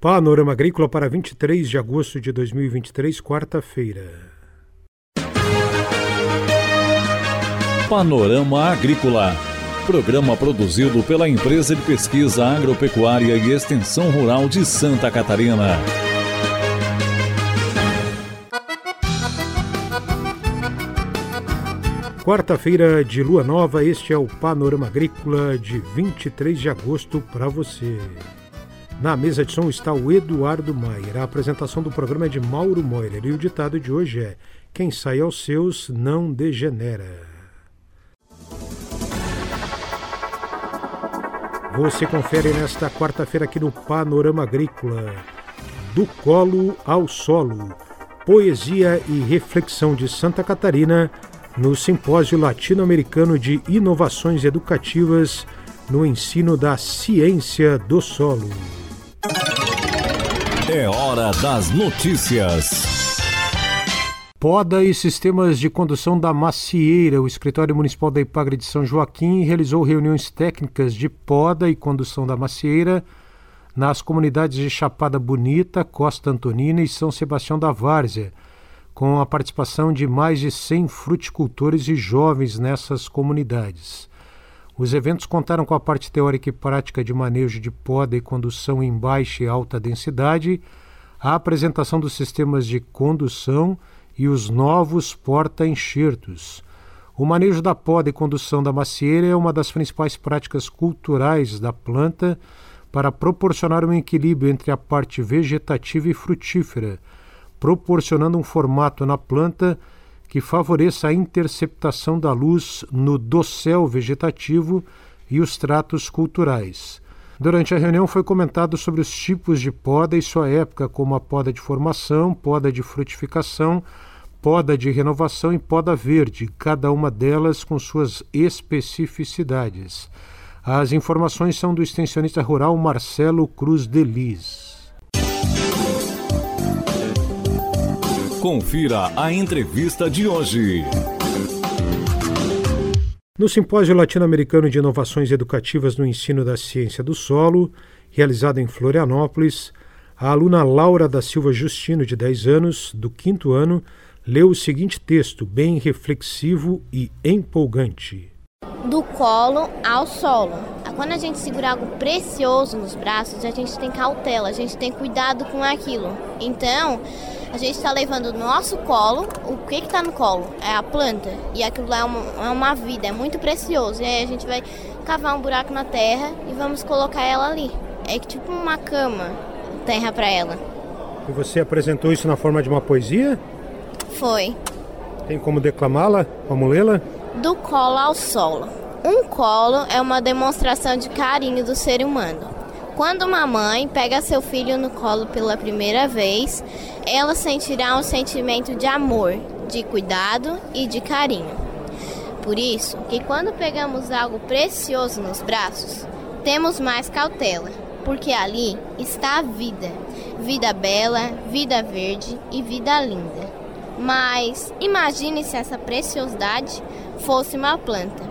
Panorama Agrícola para 23 de agosto de 2023, quarta-feira. Panorama Agrícola. Programa produzido pela Empresa de Pesquisa Agropecuária e Extensão Rural de Santa Catarina. Quarta-feira de lua nova, este é o Panorama Agrícola de 23 de agosto para você. Na mesa de som está o Eduardo Maier. A apresentação do programa é de Mauro Moirer e o ditado de hoje é: Quem sai aos seus não degenera. Você confere nesta quarta-feira aqui no Panorama Agrícola. Do colo ao solo. Poesia e reflexão de Santa Catarina no Simpósio Latino-Americano de Inovações Educativas no Ensino da Ciência do Solo. É hora das notícias. Poda e sistemas de condução da Macieira. O Escritório Municipal da Ipagre de São Joaquim realizou reuniões técnicas de poda e condução da Macieira nas comunidades de Chapada Bonita, Costa Antonina e São Sebastião da Várzea, com a participação de mais de 100 fruticultores e jovens nessas comunidades. Os eventos contaram com a parte teórica e prática de manejo de poda e condução em baixa e alta densidade, a apresentação dos sistemas de condução e os novos porta-enxertos. O manejo da poda e condução da macieira é uma das principais práticas culturais da planta para proporcionar um equilíbrio entre a parte vegetativa e frutífera, proporcionando um formato na planta que favoreça a interceptação da luz no dossel vegetativo e os tratos culturais. Durante a reunião foi comentado sobre os tipos de poda e sua época, como a poda de formação, poda de frutificação, poda de renovação e poda verde, cada uma delas com suas especificidades. As informações são do extensionista rural Marcelo Cruz Delis. Confira a entrevista de hoje. No Simpósio Latino-Americano de Inovações Educativas no Ensino da Ciência do Solo, realizado em Florianópolis, a aluna Laura da Silva Justino, de 10 anos, do quinto ano, leu o seguinte texto, bem reflexivo e empolgante. Do colo ao solo. Quando a gente segura algo precioso nos braços, a gente tem cautela, a gente tem cuidado com aquilo. Então, a gente está levando no nosso colo, o que está no colo? É a planta. E aquilo lá é uma, é uma vida, é muito precioso. E aí a gente vai cavar um buraco na terra e vamos colocar ela ali. É tipo uma cama, terra para ela. E você apresentou isso na forma de uma poesia? Foi. Tem como declamá-la? Vamos lê-la? Do colo ao solo. Um colo é uma demonstração de carinho do ser humano. Quando uma mãe pega seu filho no colo pela primeira vez, ela sentirá um sentimento de amor, de cuidado e de carinho. Por isso, que quando pegamos algo precioso nos braços, temos mais cautela, porque ali está a vida, vida bela, vida verde e vida linda. Mas imagine se essa preciosidade fosse uma planta.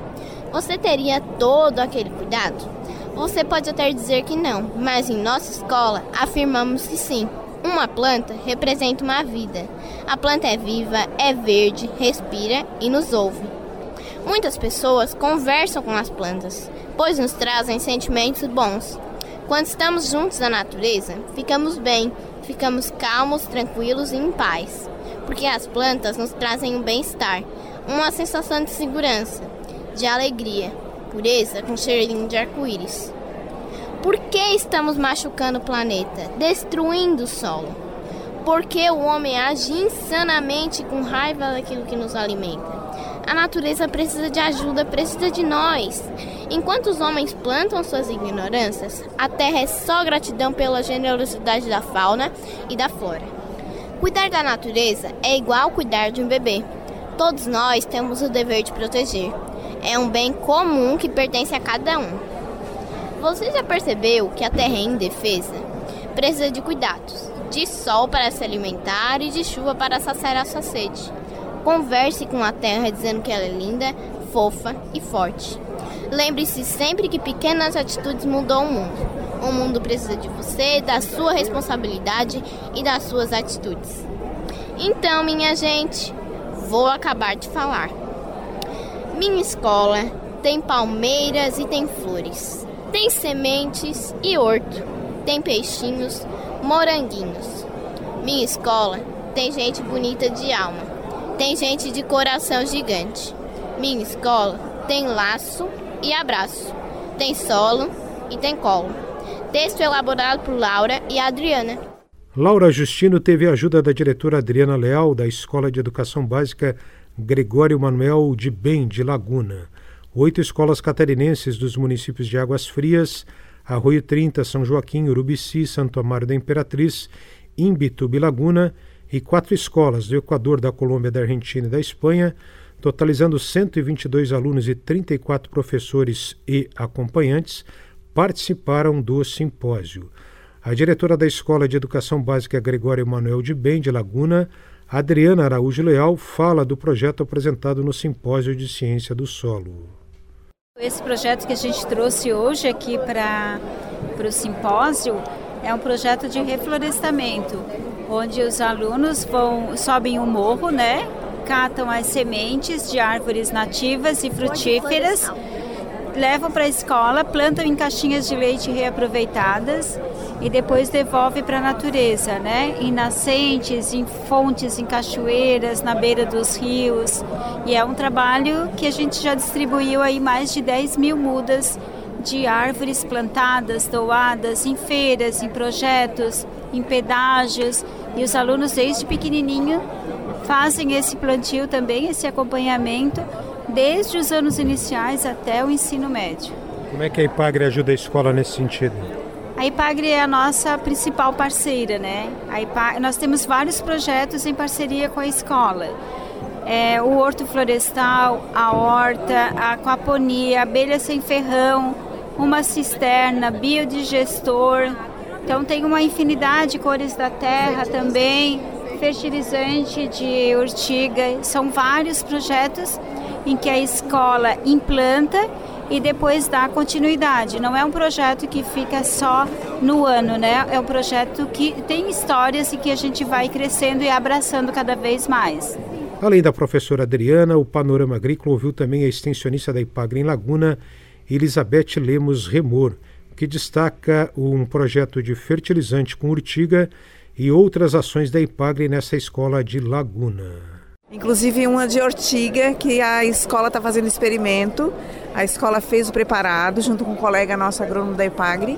Você teria todo aquele cuidado? Você pode até dizer que não, mas em nossa escola afirmamos que sim. Uma planta representa uma vida. A planta é viva, é verde, respira e nos ouve. Muitas pessoas conversam com as plantas, pois nos trazem sentimentos bons. Quando estamos juntos da natureza, ficamos bem, ficamos calmos, tranquilos e em paz porque as plantas nos trazem um bem-estar, uma sensação de segurança, de alegria, pureza com cheirinho de arco-íris. Por que estamos machucando o planeta, destruindo o solo? Porque o homem age insanamente com raiva daquilo que nos alimenta. A natureza precisa de ajuda, precisa de nós. Enquanto os homens plantam suas ignorâncias, a terra é só gratidão pela generosidade da fauna e da flora. Cuidar da natureza é igual cuidar de um bebê. Todos nós temos o dever de proteger. É um bem comum que pertence a cada um. Você já percebeu que a terra é indefesa? Precisa de cuidados, de sol para se alimentar e de chuva para saciar a sua sede. Converse com a terra dizendo que ela é linda, fofa e forte. Lembre-se sempre que pequenas atitudes mudam o mundo. O mundo precisa de você, da sua responsabilidade e das suas atitudes. Então, minha gente, vou acabar de falar. Minha escola tem palmeiras e tem flores. Tem sementes e horto. Tem peixinhos, moranguinhos. Minha escola tem gente bonita de alma. Tem gente de coração gigante. Minha escola tem laço e abraço. Tem solo e tem colo. Texto elaborado por Laura e Adriana. Laura Justino teve a ajuda da diretora Adriana Leal, da Escola de Educação Básica Gregório Manuel de Bem, de Laguna. Oito escolas catarinenses dos municípios de Águas Frias, Arroio 30, São Joaquim, Urubici, Santo Amaro da Imperatriz, Imbituba e Laguna, e quatro escolas do Equador, da Colômbia, da Argentina e da Espanha, totalizando 122 alunos e 34 professores e acompanhantes, participaram do simpósio. A diretora da Escola de Educação Básica Gregório Emanuel de Bem de Laguna, Adriana Araújo Leal, fala do projeto apresentado no Simpósio de Ciência do Solo. Esse projeto que a gente trouxe hoje aqui para o simpósio é um projeto de reflorestamento, onde os alunos vão sobem um morro, né? Catam as sementes de árvores nativas e frutíferas levam para a escola, plantam em caixinhas de leite reaproveitadas e depois devolve para a natureza, né? Em nascentes, em fontes, em cachoeiras, na beira dos rios. E é um trabalho que a gente já distribuiu aí mais de 10 mil mudas de árvores plantadas, doadas em feiras, em projetos, em pedágios. E os alunos desde pequenininho fazem esse plantio também, esse acompanhamento desde os anos iniciais até o ensino médio. Como é que a IPAGRE ajuda a escola nesse sentido? A IPAGRE é a nossa principal parceira, né? A IPAGRE, nós temos vários projetos em parceria com a escola. É, o horto florestal, a horta, a aquaponia, abelha sem ferrão, uma cisterna, biodigestor. Então tem uma infinidade de cores da terra também, fertilizante de urtiga. São vários projetos em que a escola implanta e depois dá continuidade. Não é um projeto que fica só no ano, né? É um projeto que tem histórias e que a gente vai crescendo e abraçando cada vez mais. Além da professora Adriana, o Panorama Agrícola ouviu também a extensionista da Ipagre em Laguna, Elizabeth Lemos Remor, que destaca um projeto de fertilizante com urtiga e outras ações da Ipagre nessa escola de Laguna. Inclusive uma de ortiga que a escola está fazendo experimento. A escola fez o preparado junto com um colega nosso agrônomo da Ipagre.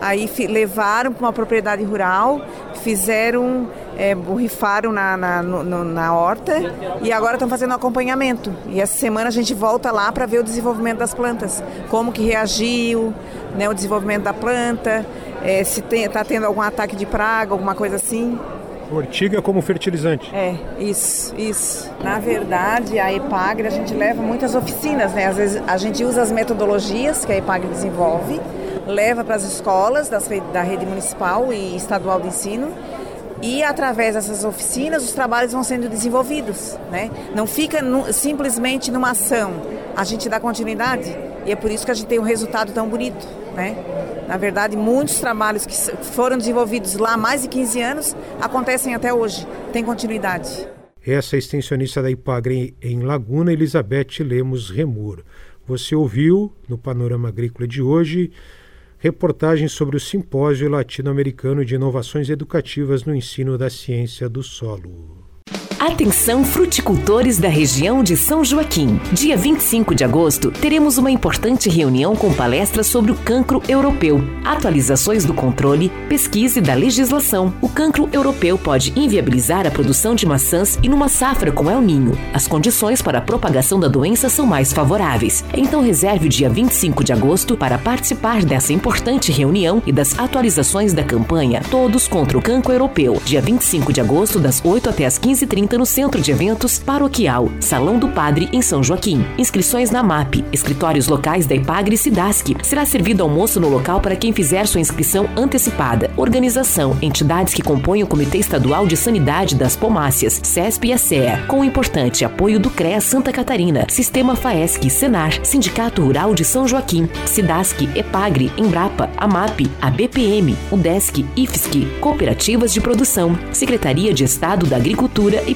Aí levaram para uma propriedade rural, fizeram, é, borrifaram na, na, no, na horta e agora estão fazendo acompanhamento. E essa semana a gente volta lá para ver o desenvolvimento das plantas, como que reagiu, né, o desenvolvimento da planta, é, se está tendo algum ataque de praga, alguma coisa assim. Ortiga como fertilizante. É, isso, isso. Na verdade, a EPAGRE a gente leva muitas oficinas, né? Às vezes a gente usa as metodologias que a EPAGRE desenvolve, leva para as escolas das, da rede municipal e estadual de ensino e através dessas oficinas os trabalhos vão sendo desenvolvidos, né? Não fica no, simplesmente numa ação, a gente dá continuidade e é por isso que a gente tem um resultado tão bonito, né? Na verdade, muitos trabalhos que foram desenvolvidos lá há mais de 15 anos acontecem até hoje, tem continuidade. Essa é a extensionista da Ipagre em Laguna, Elizabeth Lemos Remor. Você ouviu no Panorama Agrícola de hoje reportagem sobre o Simpósio Latino-Americano de Inovações Educativas no Ensino da Ciência do Solo. Atenção fruticultores da região de São Joaquim. Dia 25 de agosto, teremos uma importante reunião com palestras sobre o cancro europeu, atualizações do controle, pesquisa e da legislação. O cancro europeu pode inviabilizar a produção de maçãs e numa safra com El Ninho. As condições para a propagação da doença são mais favoráveis. Então reserve o dia 25 de agosto para participar dessa importante reunião e das atualizações da campanha Todos contra o Cancro Europeu, dia 25 de agosto, das 8 até as 15h30 30 no Centro de Eventos Paroquial, Salão do Padre, em São Joaquim. Inscrições na MAP, escritórios locais da Ipagre e Cidasc. Será servido almoço no local para quem fizer sua inscrição antecipada. Organização, entidades que compõem o Comitê Estadual de Sanidade das Pomácias, CESP e ASEA, com o importante apoio do CREA Santa Catarina, Sistema FAESC, Senar, Sindicato Rural de São Joaquim, Cidasc, Epagre, Embrapa, AMAP, a BPM, UDESC, IFSC, Cooperativas de Produção, Secretaria de Estado da Agricultura e